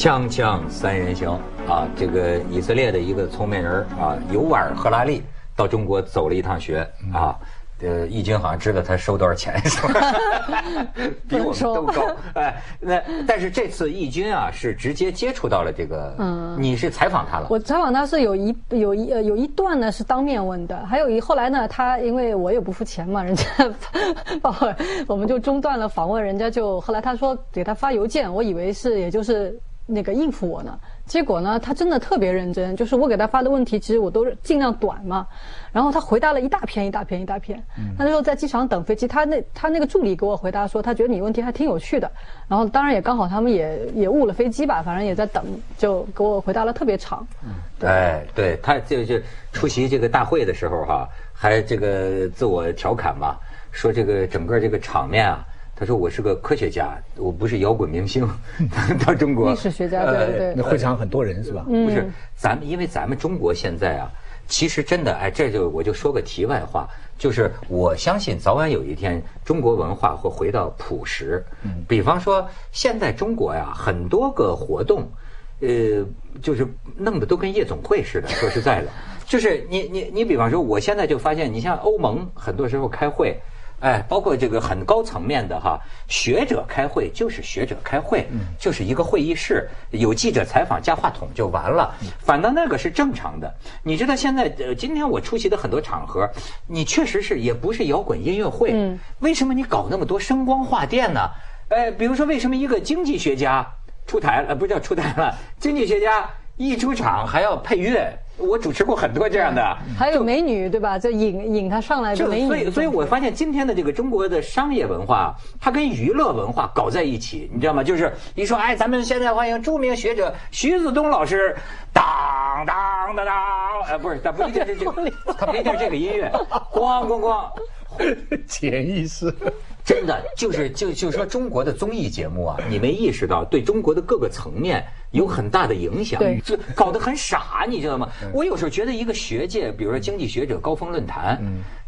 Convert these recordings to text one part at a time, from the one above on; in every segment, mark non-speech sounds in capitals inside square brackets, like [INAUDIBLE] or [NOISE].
锵锵三人行啊，这个以色列的一个聪明人啊，尤瓦尔·赫拉利到中国走了一趟学啊。呃，易军好像知道他收多少钱，是吧？[LAUGHS] 比我们都高。[LAUGHS] 哎，那但是这次易军啊，是直接接触到了这个。嗯。你是采访他了？我采访他是有一有一呃有一段呢是当面问的，还有一后来呢，他因为我也不付钱嘛，人家把我我们就中断了访问，人家就后来他说给他发邮件，我以为是也就是那个应付我呢。结果呢，他真的特别认真，就是我给他发的问题，其实我都是尽量短嘛。然后他回答了一大篇一大篇一大篇。他那时候在机场等飞机，他那他那个助理给我回答说，他觉得你问题还挺有趣的。然后当然也刚好他们也也误了飞机吧，反正也在等，就给我回答了特别长。哎，对他就就出席这个大会的时候哈，还这个自我调侃嘛，说这个整个这个场面啊。他说：“我是个科学家，我不是摇滚明星。[LAUGHS] 到中国，历史学家，对对对。那会场很多人是吧？不是，咱们因为咱们中国现在啊，其实真的，哎，这就我就说个题外话，就是我相信早晚有一天，中国文化会回到朴实。嗯，比方说，现在中国呀，很多个活动，呃，就是弄得都跟夜总会似的。说实在的，就是你你你，比方说，我现在就发现，你像欧盟，很多时候开会。”哎，包括这个很高层面的哈，学者开会就是学者开会，就是一个会议室，有记者采访加话筒就完了。反倒那个是正常的。你知道现在呃，今天我出席的很多场合，你确实是也不是摇滚音乐会，为什么你搞那么多声光画电呢？哎，比如说为什么一个经济学家出台了，不叫出台了，经济学家一出场还要配乐？我主持过很多这样的，还有美女对吧？就引引他上来的美女。所以，所以我发现今天的这个中国的商业文化，它跟娱乐文化搞在一起，你知道吗？就是你说，哎，咱们现在欢迎著名学者徐子东老师，当当当当，呃，不是，他不一定是这个，他不一定是这个音乐，咣咣咣，潜意识。[LAUGHS] 真的就是就就说中国的综艺节目啊，你没意识到对中国的各个层面有很大的影响，就搞得很傻，你知道吗？我有时候觉得一个学界，比如说经济学者高峰论坛。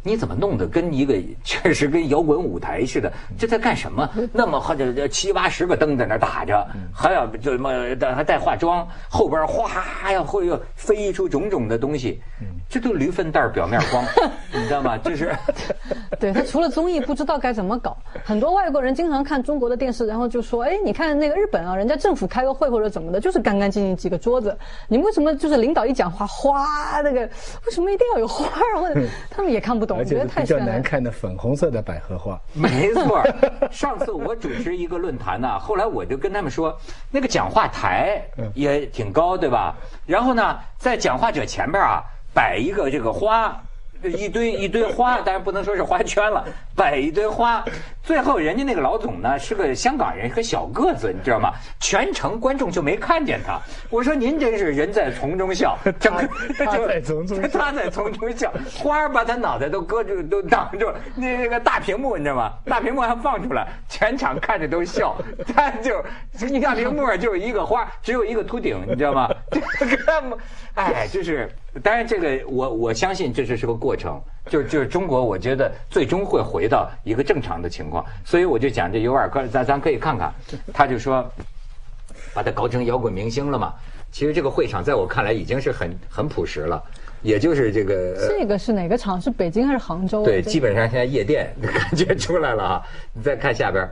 你怎么弄得跟一个确实跟摇滚舞台似的？这在干什么？那么或者七八十个灯在那打着，还要就什么还带化妆，后边哗呀会又飞出种种的东西，这都驴粪蛋表面光，[LAUGHS] 你知道吗？就是，[LAUGHS] 对他除了综艺不知道该怎么搞。很多外国人经常看中国的电视，然后就说：“哎，你看那个日本啊，人家政府开个会或者怎么的，就是干干净净几个桌子，你们为什么就是领导一讲话哗那个为什么一定要有花？或者他们也看不懂。”觉得太比较难看的粉红色的百合花，没错。上次我主持一个论坛呢，后来我就跟他们说，那个讲话台也挺高，对吧？然后呢，在讲话者前边啊，摆一个这个花。一堆一堆花，当然不能说是花圈了，摆一堆花。最后人家那个老总呢是个香港人，个小个子，你知道吗？全程观众就没看见他。我说您真是人在丛中笑，[LAUGHS] 整个他在丛中，他在丛中 [LAUGHS] 笑，花把他脑袋都搁住，都挡住。那那个大屏幕你知道吗？大屏幕还放出来，全场看着都笑。他就你大屏幕就是一个花，只有一个秃顶，你知道吗？[LAUGHS] 哎，就是。当然，这个我我相信这是是个过程，就是就是中国，我觉得最终会回到一个正常的情况，所以我就讲这尤尔克，咱咱可以看看，他就说把他搞成摇滚明星了嘛。其实这个会场在我看来已经是很很朴实了，也就是这个。这个是哪个场？是北京还是杭州？对，基本上现在夜店 [LAUGHS] 感觉出来了哈。你再看下边。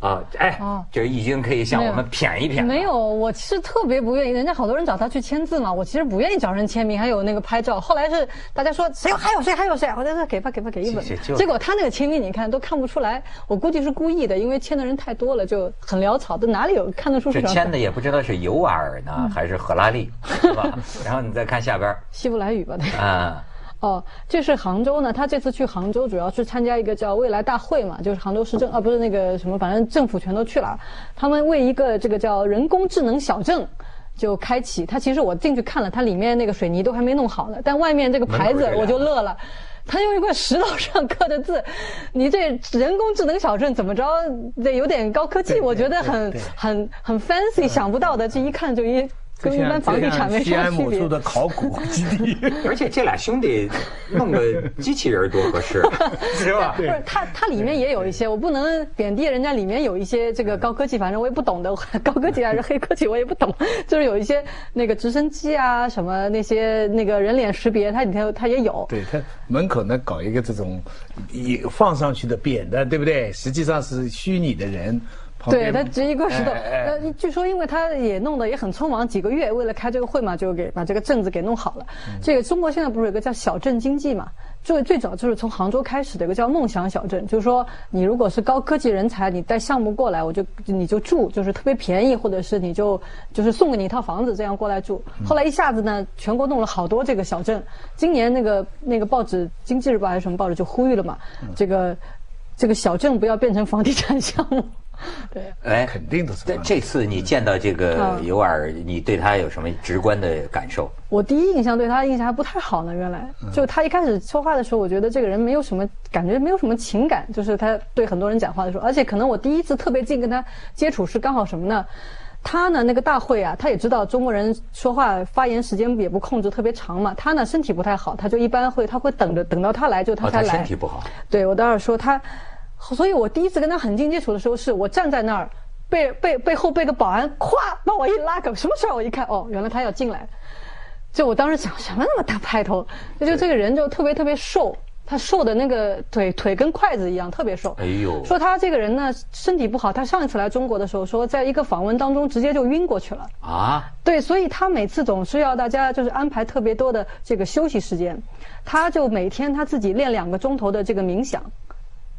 啊，哎，就是易经可以向我们谝一谝。没有，我其实特别不愿意，人家好多人找他去签字嘛，我其实不愿意找人签名，还有那个拍照。后来是大家说谁还有谁还有谁，我在这给吧给吧给一本。结果他那个签名你看都看不出来，我估计是故意的，因为签的人太多了，就很潦草，都哪里有看得出？这签的也不知道是尤瓦尔呢还是赫拉利，是吧？[LAUGHS] 然后你再看下边，希伯来语吧？啊。哦，这是杭州呢。他这次去杭州，主要是参加一个叫未来大会嘛，就是杭州市政啊，不是那个什么，反正政府全都去了。他们为一个这个叫人工智能小镇就开启。他其实我进去看了，它里面那个水泥都还没弄好呢，但外面这个牌子我就乐了。他用一块石头上刻的字，你这人工智能小镇怎么着？得有点高科技，我觉得很很很 fancy，想不到的，这一看就一。跟一般房地产没西安某啥区别处。的考古基地，[LAUGHS] 而且这俩兄弟弄个机器人多合适，[LAUGHS] 是吧？不是它，它里面也有一些，我不能贬低人家，里面有一些这个高科技，反正我也不懂的，高科技还是黑科技我也不懂，就是有一些那个直升机啊，什么那些那个人脸识别，它里头它也有。对它门口呢搞一个这种一放上去的扁的，对不对？实际上是虚拟的人。旁对，边他只一个石头。呃，据说因为他也弄得也很匆忙，几个月为了开这个会嘛，就给把这个镇子给弄好了。这个中国现在不是有个叫小镇经济嘛？最最早就是从杭州开始的一个叫梦想小镇，就是说你如果是高科技人才，你带项目过来，我就你就住，就是特别便宜，或者是你就就是送给你一套房子，这样过来住。后来一下子呢，全国弄了好多这个小镇。今年那个那个报纸《经济日报》还是什么报纸就呼吁了嘛，这个这个小镇不要变成房地产项目。[LAUGHS] 对。哎，肯定的是这这次你见到这个嗯尤尔，你对他有什么直观的感受？我第一印象对他的印象还不太好呢。原来，就他一开始说话的时候，我觉得这个人没有什么感觉，没有什么情感，就是他对很多人讲话的时候，而且可能我第一次特别近跟他接触是刚好什么呢？他呢，那个大会啊，他也知道中国人说话发言时间也不控制特别长嘛。他呢身体不太好，他就一般会他会等着等到他来就他哦，他才来。身体不好，对我当时说他，所以我第一次跟他很近接触的时候，是我站在那儿，背背背后被个保安咵把我一拉开什么事儿？我一看，哦，原来他要进来。就我当时想，什么那么大派头？就就这个人就特别特别瘦，他瘦的那个腿腿跟筷子一样，特别瘦。哎呦说他这个人呢身体不好，他上一次来中国的时候说，在一个访问当中直接就晕过去了。啊，对，所以他每次总是要大家就是安排特别多的这个休息时间，他就每天他自己练两个钟头的这个冥想。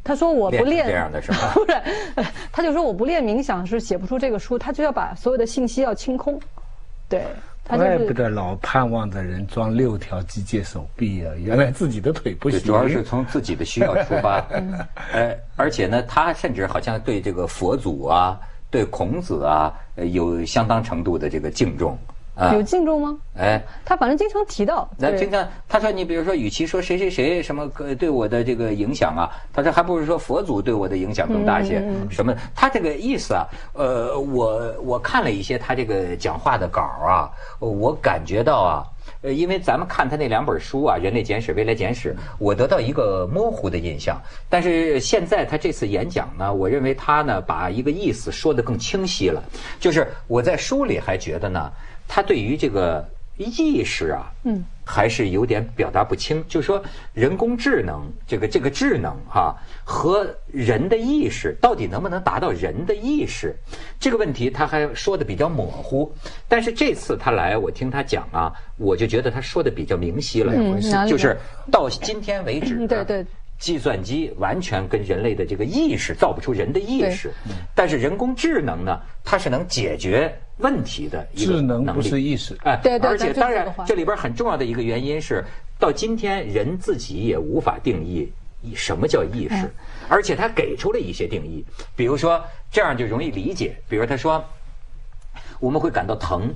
他说我不练练这样的是吧 [LAUGHS] 不是，呃 [LAUGHS] 他就说我不练冥想是写不出这个书，他就要把所有的信息要清空。对，他就是怪不得老盼望着人装六条机械手臂啊！原来自己的腿不，行。主要是从自己的需要出发，呃，[LAUGHS] 而且呢，他甚至好像对这个佛祖啊，对孔子啊，呃有相当程度的这个敬重啊有，敬重吗？哎。他反正经常提到。对那经常他说，你比如说，与其说谁谁谁什么对我的这个影响啊，他说还不如说佛祖对我的影响更大一些。什么？他这个意思啊，呃，我我看了一些他这个讲话的稿啊，我感觉到啊。呃，因为咱们看他那两本书啊，《人类简史》《未来简史》，我得到一个模糊的印象。但是现在他这次演讲呢，我认为他呢把一个意思说得更清晰了。就是我在书里还觉得呢，他对于这个意识啊，嗯，还是有点表达不清。就是说，人工智能这个这个智能哈、和人的意识到底能不能达到人的意识这个问题，他还说的比较模糊。但是这次他来，我听他讲啊，我就觉得他说的比较明晰了。就是到今天为止，嗯对对。计算机完全跟人类的这个意识造不出人的意识，但是人工智能呢，它是能解决问题的一个智能力是意识。哎，对对而且对就是当然这里边很重要的一个原因是，到今天人自己也无法定义什么叫意嗯识，而且他给出了一些定义，比如说这样就容易理解，比如他说我们会感到疼，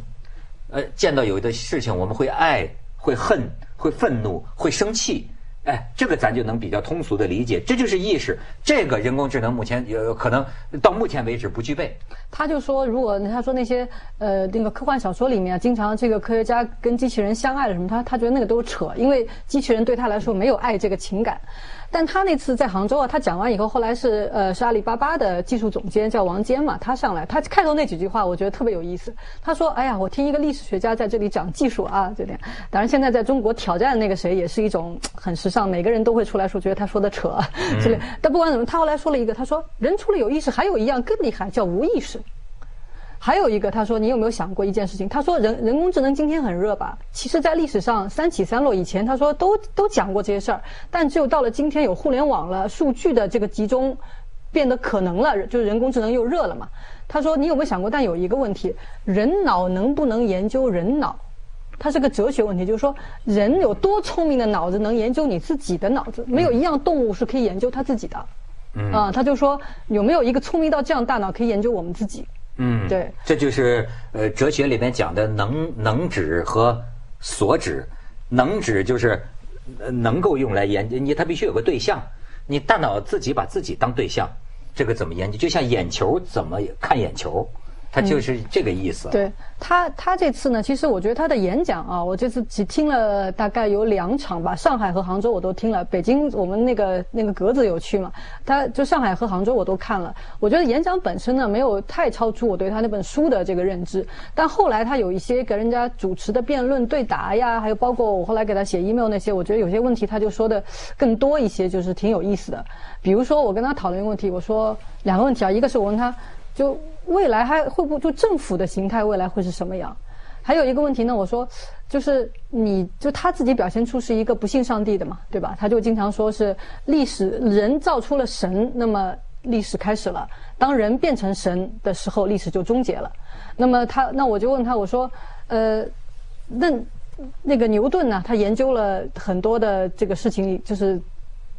呃，见到有的事情我们会爱、会恨、会愤怒、会生气。哎，这个咱就能比较通俗的理解，这就是意识。这个人工智能目前有可能到目前为止不具备。他就说，如果他说那些呃那个科幻小说里面，经常这个科学家跟机器人相爱了什么，他他觉得那个都是扯，因为机器人对他来说没有爱这个情感。但他那次在杭州啊，他讲完以后，后来是呃是阿里巴巴的技术总监叫王坚嘛，他上来，他开头那几句话我觉得特别有意思。他说：“哎呀，我听一个历史学家在这里讲技术啊，这点。当然现在在中国挑战那个谁也是一种很时尚，每个人都会出来说觉得他说的扯之类。但不管怎么，他后来说了一个，他说人除了有意识，还有一样更厉害，叫无意识。”还有一个，他说你有没有想过一件事情？他说人人工智能今天很热吧？其实，在历史上三起三落以前，他说都都讲过这些事儿，但只有到了今天有互联网了，数据的这个集中变得可能了，就是人工智能又热了嘛。他说你有没有想过？但有一个问题，人脑能不能研究人脑？它是个哲学问题，就是说人有多聪明的脑子能研究你自己的脑子？没有一样动物是可以研究它自己的。嗯啊，他就说有没有一个聪明到这样大脑可以研究我们自己？嗯，对，这就是呃哲学里面讲的能能指和所指。能指就是呃能够用来研究，你它必须有个对象，你大脑自己把自己当对象，这个怎么研究？就像眼球怎么看眼球，他就是这个意思。对他，他这次呢，其实我觉得他的演讲啊，我这次只听了大概有两场吧，上海和杭州我都听了，北京我们那个那个格子有去嘛，他就上海和杭州我都看了。我觉得演讲本身呢，没有太超出我对他那本书的这个认知，但后来他有一些跟人家主持的辩论对答呀，还有包括我后来给他写 email 那些，我觉得有些问题他就说的更多一些，就是挺有意思的。比如说我跟他讨论一个问题，我说两个问题啊，一个是我问他。就未来还会不就政府的形态未来会是什么样？还有一个问题呢，我说，就是你就他自己表现出是一个不信上帝的嘛，对吧？他就经常说是历史人造出了神，那么历史开始了。当人变成神的时候，历史就终结了。那么他那我就问他，我说，呃，那那个牛顿呢？他研究了很多的这个事情，就是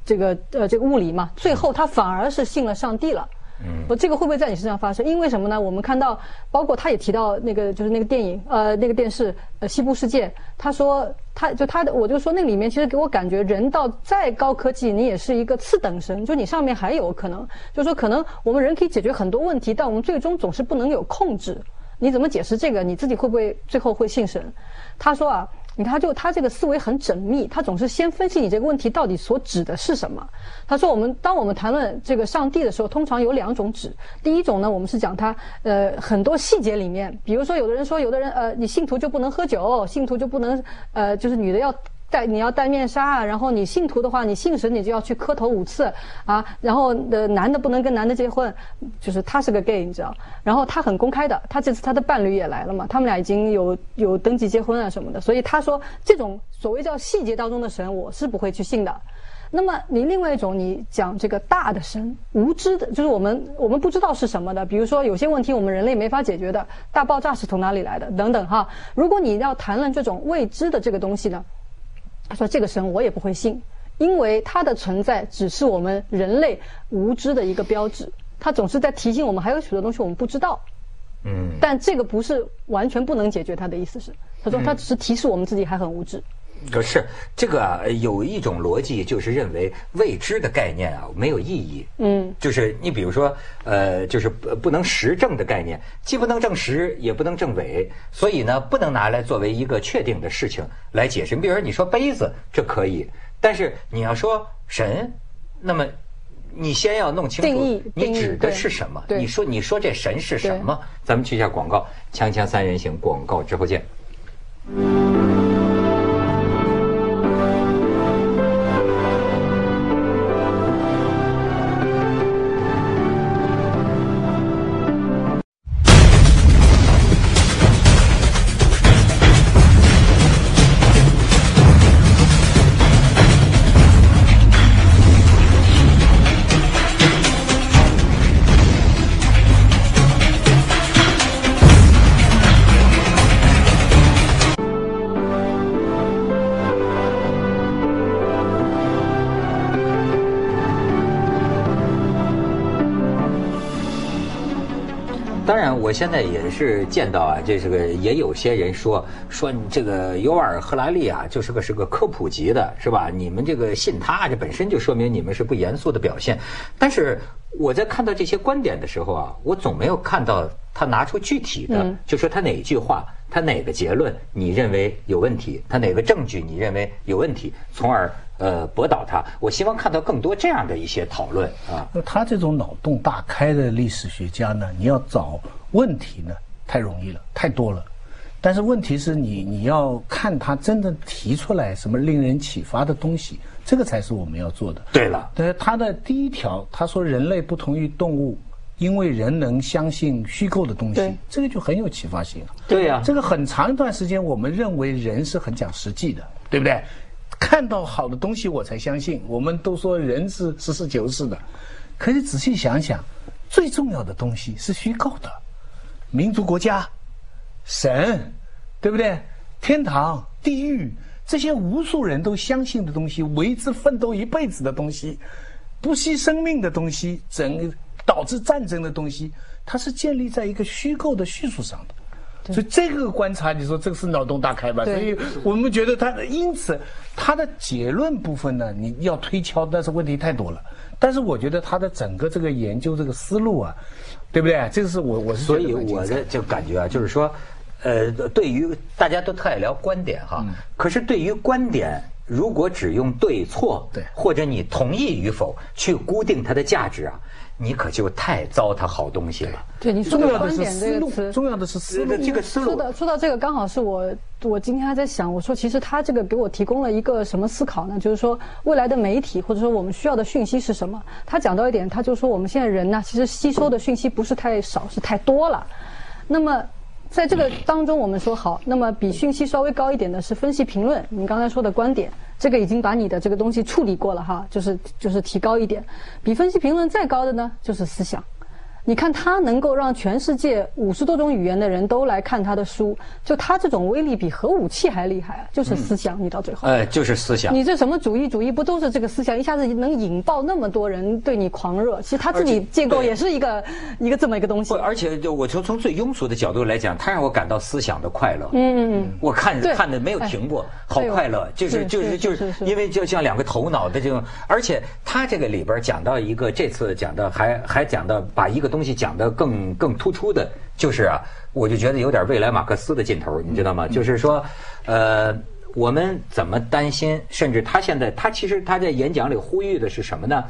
这个呃这个物理嘛，最后他反而是信了上帝了。嗯，我这个会不会在你身上发生？因为什么呢？我们看到，包括他也提到那个，就是那个电影，呃，那个电视，呃，《西部世界》。他说，他就他的，我就说那里面其实给我感觉，人到再高科技，你也是一个次等生，就你上面还有可能，就说可能我们人可以解决很多问题，但我们最终总是不能有控制。你怎么解释这个？你自己会不会最后会信神？他说啊。你看，他就他这个思维很缜密，他总是先分析你这个问题到底所指的是什么。他说，我们当我们谈论这个上帝的时候，通常有两种指。第一种呢，我们是讲他呃很多细节里面，比如说有的人说，有的人呃，你信徒就不能喝酒，信徒就不能呃，就是女的要。戴你要戴面纱，然后你信徒的话，你信神你就要去磕头五次啊，然后的男的不能跟男的结婚，就是他是个 gay，你知道？然后他很公开的，他这次他的伴侣也来了嘛，他们俩已经有有登记结婚啊什么的，所以他说这种所谓叫细节当中的神，我是不会去信的。那么你另外一种，你讲这个大的神，无知的，就是我们我们不知道是什么的，比如说有些问题我们人类没法解决的，大爆炸是从哪里来的等等哈。如果你要谈论这种未知的这个东西呢？他说：“这个神我也不会信，因为它的存在只是我们人类无知的一个标志。他总是在提醒我们，还有许多东西我们不知道。嗯，但这个不是完全不能解决。他的意思是，他说他只是提示我们自己还很无知。”可是这个有一种逻辑，就是认为未知的概念啊没有意义。嗯，就是你比如说，呃，就是不不能实证的概念，既不能证实，也不能证伪，所以呢，不能拿来作为一个确定的事情来解释。你比如说，你说杯子这可以，但是你要说神，那么你先要弄清楚你指的是什么。你说你说这神是什么？咱们去一下广告，锵锵三人行广告之后见。我现在也是见到啊，这是个也有些人说说你这个尤尔赫拉利啊，就是个是个科普级的，是吧？你们这个信他，这本身就说明你们是不严肃的表现。但是我在看到这些观点的时候啊，我总没有看到他拿出具体的，就说他哪句话，他哪个结论你认为有问题，他哪个证据你认为有问题，从而呃驳倒他。我希望看到更多这样的一些讨论啊。那他这种脑洞大开的历史学家呢，你要找。问题呢太容易了，太多了，但是问题是你你要看他真的提出来什么令人启发的东西，这个才是我们要做的。对了，对他的第一条，他说人类不同于动物，因为人能相信虚构的东西，这个就很有启发性。对呀，这个很长一段时间我们认为人是很讲实际的，对不对？看到好的东西我才相信，我们都说人是实事求是的，可是仔细想想，最重要的东西是虚构的。民族国家、神，对不对？天堂、地狱，这些无数人都相信的东西，为之奋斗一辈子的东西，不惜生命的东西，整导致战争的东西，它是建立在一个虚构的叙述上的。所以这个观察，你说这个是脑洞大开吧？所以我们觉得他，因此他的结论部分呢，你要推敲，但是问题太多了。但是我觉得他的整个这个研究这个思路啊。对不对？这个是我我是所以我的就感觉啊，就是说，呃，对于大家都特爱聊观点哈，可是对于观点，如果只用对错，对或者你同意与否去固定它的价值啊，你可就太糟蹋好东西了。对你说重要的观点这思路个词，，重要的是思路。这个思路，说到说到这个，刚好是我我今天还在想，我说其实他这个给我提供了一个什么思考呢？就是说未来的媒体或者说我们需要的讯息是什么？他讲到一点，他就说我们现在人呢，其实吸收的讯息不是太少，是太多了。那么在这个当中，我们说好，那么比讯息稍微高一点的是分析评论，你刚才说的观点，这个已经把你的这个东西处理过了哈，就是就是提高一点。比分析评论再高的呢，就是思想。你看他能够让全世界五十多种语言的人都来看他的书，就他这种威力比核武器还厉害啊！就是思想，你到最后，哎，就是思想。你这什么主义主义不都是这个思想一下子能引爆那么多人对你狂热？其实他自己建构也是一个 [LAUGHS] 一个这么一个东西不，。而且就我从从最庸俗的角度来讲，他让我感到思想的快乐。嗯嗯嗯，我看看的没有停过，好快乐，就是就是就是因为就像两个头脑的这种，而且他这个里边讲到一个，这次讲到还还讲到把一个东西讲得更更突出的，就是啊，我就觉得有点未来马克思的劲头，你知道吗？就是说，呃。我们怎么担心？甚至他现在，他其实他在演讲里呼吁的是什么呢？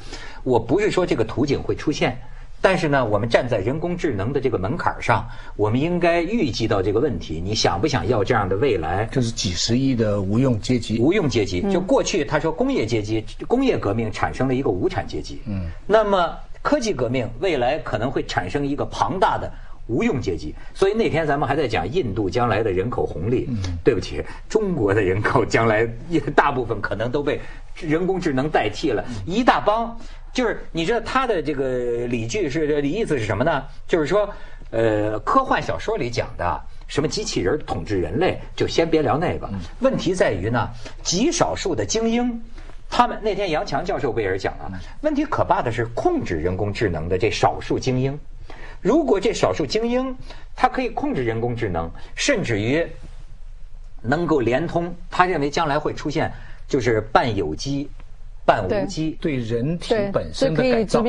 我不是说这个图景会出现，但是呢，我们站在人工智能的这个门槛上，我们应该预计到这个问题：你想不想要这样的未来？就是几十亿的无用阶级，无用阶级，就过去他说工业阶级、工业革命产生了一个无产阶级，嗯，那么科技革命未来可能会产生一个庞大的。无用阶级，所以那天咱们还在讲印度将来的人口红利。对不起，中国的人口将来也大部分可能都被人工智能代替了，一大帮。就是你知道他的这个理据是意思是什么呢？就是说，呃，科幻小说里讲的什么机器人统治人类，就先别聊那个。问题在于呢，极少数的精英。他们那天杨强教授不也是讲了？问题可怕的是控制人工智能的这少数精英。如果这少数精英，他可以控制人工智能，甚至于能够连通，他认为将来会出现就是半有机、半无机。对人体，本身的改造。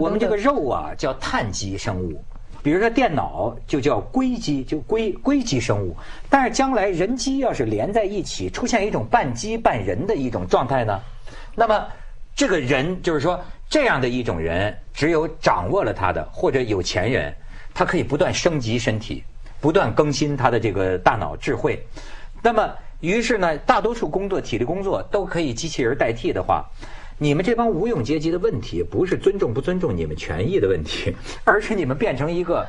我们这个肉啊叫碳基生物，比如说电脑就叫硅基，就硅硅基生物。但是将来人机要是连在一起，出现一种半机半人的一种状态呢，那么这个人就是说这样的一种人，只有掌握了他的或者有钱人，他可以不断升级身体，不断更新他的这个大脑智慧。那么，于是呢，大多数工作、体力工作都可以机器人代替的话，你们这帮无用阶级的问题，不是尊重不尊重你们权益的问题，[LAUGHS] 而是你们变成一个，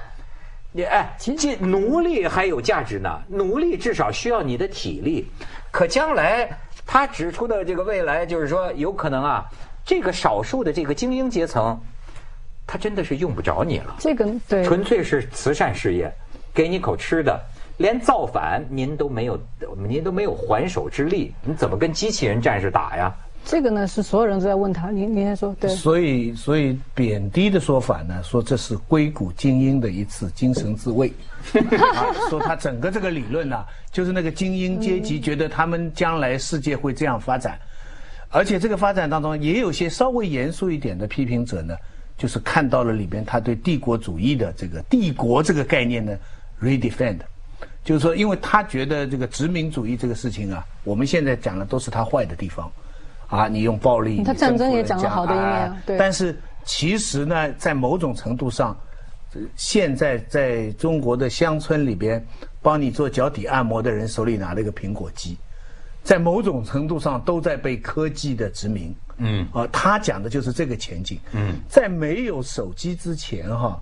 你哎，这奴隶还有价值呢。奴隶至少需要你的体力，可将来他指出的这个未来，就是说有可能啊，这个少数的这个精英阶层，他真的是用不着你了。这个对纯粹是慈善事业，给你口吃的，连造反您都没有，您都没有还手之力，你怎么跟机器人战士打呀？这个呢是所有人都在问他。您您先说对。所以，所以贬低的说法呢，说这是硅谷精英的一次精神自卫，[LAUGHS] 啊说他整个这个理论呢、就是那个精英阶级觉得他们将来世界会这样发展，而且这个发展当中也有些稍微严肃一点的批评者呢，就是看到了里边他对帝国主义的这个帝国这个概念呢 redefend，就是说，因为他觉得这个殖民主义这个事情啊，我们现在讲的都是他坏的地方。啊，你用暴力，他战争也讲了好的一面啊哎对但是其实呢，在某种程度上，现在在中国的乡村里边，帮你做脚底按摩的人手里拿了一个苹果机，在某种程度上都在被科技的殖民。嗯啊，他讲的就是这个前景。嗯，在没有手机之前哈、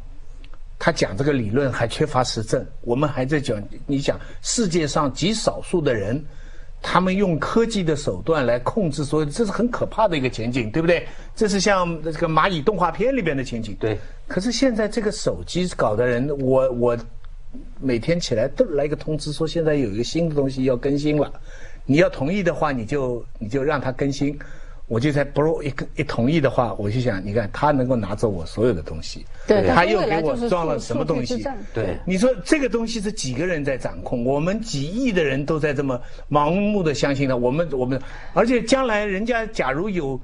他讲这个理论还缺乏实证，我们还在讲，你想世界上极少数的人，他们用科技的手段来控制所有，这是很可怕的一个前景，对不对？这是像这个蚂蚁动画片里边的情景。对。可是现在这个手机搞的人，我我每天起来都来一个通知说现在有一个新的东西要更新了，你要同意的话，你就你就让它更新。我就在 Pro 一个一同意的话，我就想，你看他能够拿走我所有的东西，对他又给我装了什么东西？对你说这个东西是几个人在掌控？我们几亿的人都在这么盲目的相信他。我们我们，而且将来人家假如有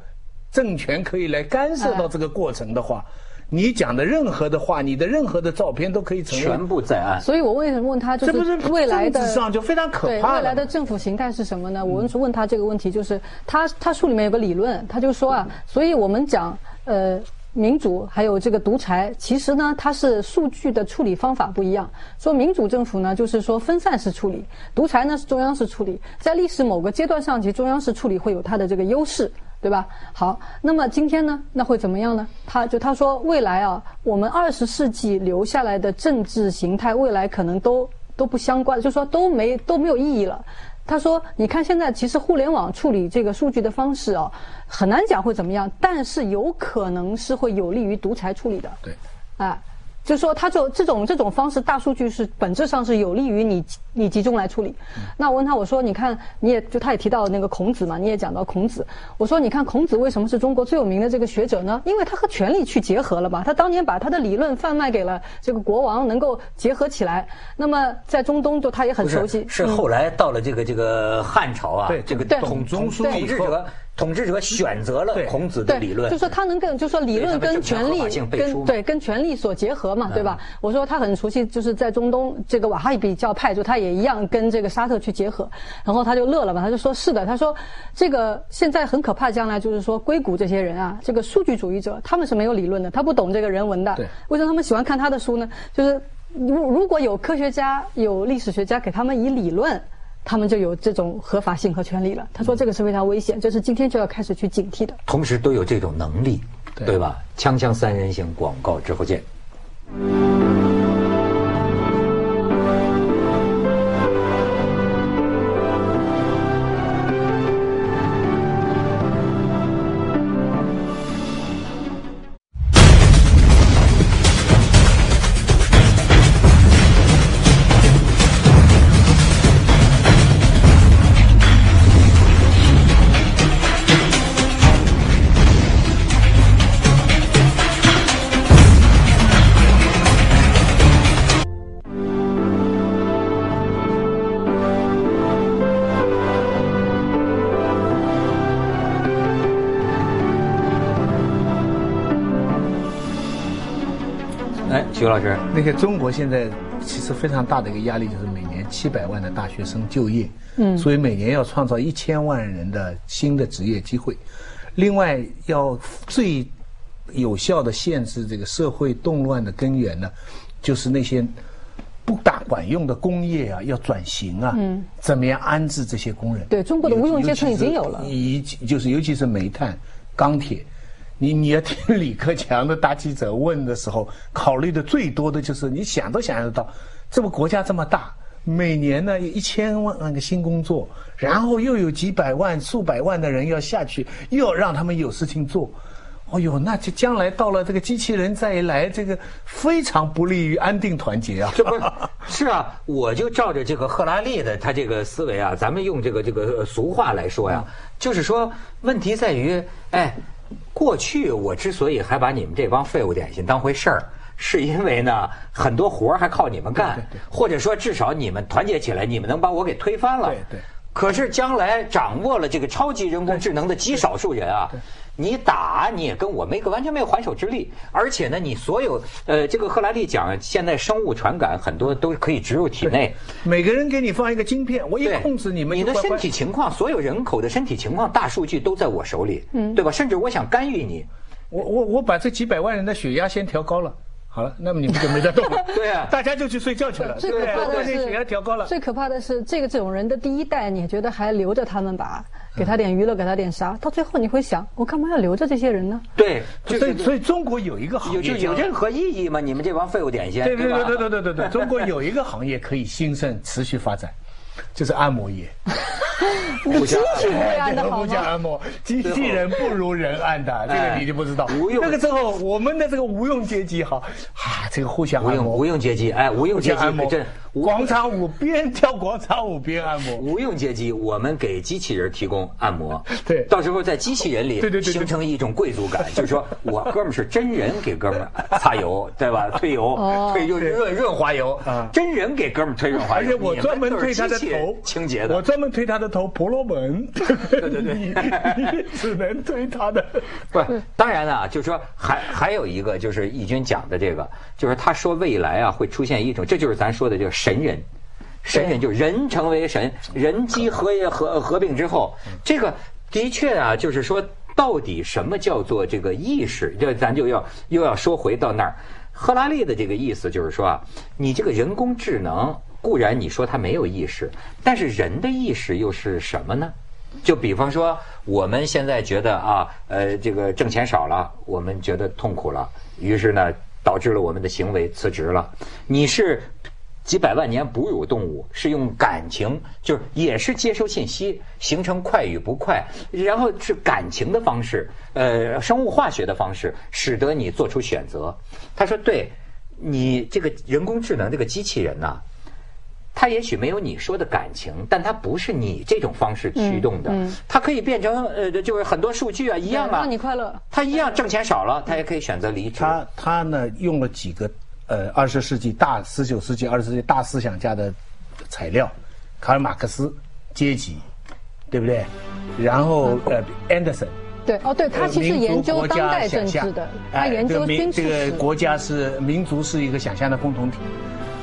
政权可以来干涉到这个过程的话，你讲的任何的话，你的任何的照片都可以成为全部在案。所以我为什么问他，就这不是未来的上就非常可怕了未来的政府形态是什么呢？我问问他这个问题，就是他他书里面有个理论，他就说啊，所以我们讲呃。民主还有这个独裁，其实呢，它是数据的处理方法不一样。说民主政府呢，就是说分散式处理；独裁呢是中央式处理。在历史某个阶段上，其实中央式处理会有它的这个优势，对吧？好，那么今天呢，那会怎么样呢？他就他说，未来啊，我们二十世纪留下来的政治形态，未来可能都都不相关，就说都没都没有意义了。他说：“你看，现在其实互联网处理这个数据的方式啊，很难讲会怎么样，但是有可能是会有利于独裁处理的。对，哎，就是说他就这种这种方式，大数据是本质上是有利于你你集中来处理。那我问他，我说你看，你也就他也提到那个孔子嘛，你也讲到孔子。我说你看孔子为什么是中国最有名的这个学者呢？因为他和权力去结合了嘛。他当年把他的理论贩卖给了这个国王，能够结合起来。那么在中东，就他也很熟悉是，。后来到了这个这个汉朝啊，对这个对统中统枢以后统治者统治者选择了孔子的，理论，就说他能跟，就说理论跟权力跟对跟权力所结合嘛，对吧？我说他很熟悉，就是在中东这个瓦哈比教派，就他也一样跟这个沙特去结合，然后他就乐了嘛，他就说是的，他说这个现在很可怕，将来就是说硅谷这些人啊，这个数据主义者他们是没有理论的，他不懂这个人文的，为什么他们喜欢看他的书呢？就是如如果有科学家、有历史学家给他们以理论。他们就有这种合法性和权利了。他说这个是非常危险，这是今天就要开始去警惕的。同时都有这种能力，对对吧？锵锵三人行广告之后见。哎，徐老师，那个中国现在其实非常大的一个压力，就是每年七百万的大学生就业，嗯，所以每年要创造一千万人的新的职业机会，另外要最有效的限制这个社会动乱的根源呢，就是那些不大管用的工业啊，要转型啊，嗯，怎么样安置这些工人？对中国的无用阶层已经有了以就是尤其是煤炭、钢铁。你你要听李克强的大记者问的时候，考虑的最多的就是你想都想得到，这个国家这么大，每年呢有一千万个新工作，然后又有几百万、数百万的人要下去，又要让他们有事情做。哦呦，那这将来到了这个机器人再来，这个非常不利于安定团结啊！[LAUGHS] 这不是啊，我就照着这个赫拉利的他这个思维啊，咱们用这个这个俗话来说呀，就是说问题在于，哎，过去我之所以还把你们这帮废物点心当回事儿。是因为呢，很多活儿还靠你们干，或者说至少你们团结起来，你们能把我给推翻了。对对可是将来掌握了这个超级人工智能的极少数人啊，你打你也跟我没个完全没有还手之力，而且呢，你所有呃，这个赫拉利讲，现在生物传感很多都可以植入体内，每个人给你放一个晶片，我一，控制你们你的身体情况，所有人口的身体情况，大数据都在我手里，嗯，对吧？甚至我想干预你，我我我把这几百万人的血压先调高了，好了，那么你们就没得动了。[LAUGHS] 对啊大家就去睡觉去了，最对不对？可怕的我把这血压调高了是，。最可怕的是，这个这种人的第一代，你觉得还留着他们吧，给他点娱乐，给他点啥？到最后你会想，我干嘛要留着这些人呢？对，就是所以所以中国有一个行有业叫就有任何意义吗？你们这帮废物点心，吧？对对对对对对对对，中国有一个行业可以兴盛持续发展，就是按摩业。互相机器不会按的好互相吗？按摩，机器人不如人按的，这个你就不知道。无用。那个时候，我们的这个无用阶级哈，啊，这个互相无用按摩，无用阶级，哎，无用阶级互相按摩。真，无广场舞边跳广场舞边按摩。[LAUGHS] 无用阶级，我们给机器人提供按摩，[LAUGHS] 对。到时候在机器人里对对对对形成一种贵族感，[LAUGHS] 就是说我哥们儿是真人给哥们儿擦油，对吧？推油，推润润润滑油。啊，真人给哥们儿推润滑油，而且我专门推他的头清洁的我专门推他的头婆罗门。对对对，[LAUGHS] 你只能推他的。不，当然了，就是说还还有一个就是义军讲的这个，就是他说未来啊会出现一种，这就是咱说的这个神人。神人就是人成为神，人机合合合并之后，这个的确啊，就是说，到底什么叫做这个意识？这咱就要又要说回到那儿。赫拉利的这个意思就是说啊，你这个人工智能固然你说它没有意识，但是人的意识又是什么呢？就比方说，我们现在觉得啊，呃，这个挣钱少了，我们觉得痛苦了，于是呢，导致了我们的行为辞职了。你是？几百万年哺乳动物是用感情，就是也是接收信息，形成快与不快，然后是感情的方式，呃，生物化学的方式，使得你做出选择。他说：“对，你这个人工智能这个机器人呐，它也许没有你说的感情，但他不是你这种方式驱动的，它可以变成呃，就是很多数据啊，一样啊，让你快乐。他一样挣钱少了，他也可以选择离职。他他呢用了几个。”呃，二十世纪大十九世纪二十世纪大思想家的材料，卡尔马克思阶级，对不对？然后呃，安德森，对哦，对他其实研究当代政治的，他研究军事。这个国家是民族是一个想象的共同体，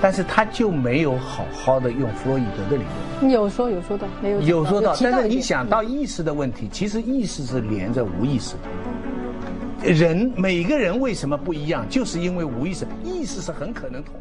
但是他就没有好好的用弗洛伊德的理论。有说有说到，没有有说到，但是你想到意识的问题，其实意识是连着无意识的。人每个人为什么不一样？就是因为无意识，意识是很可能同。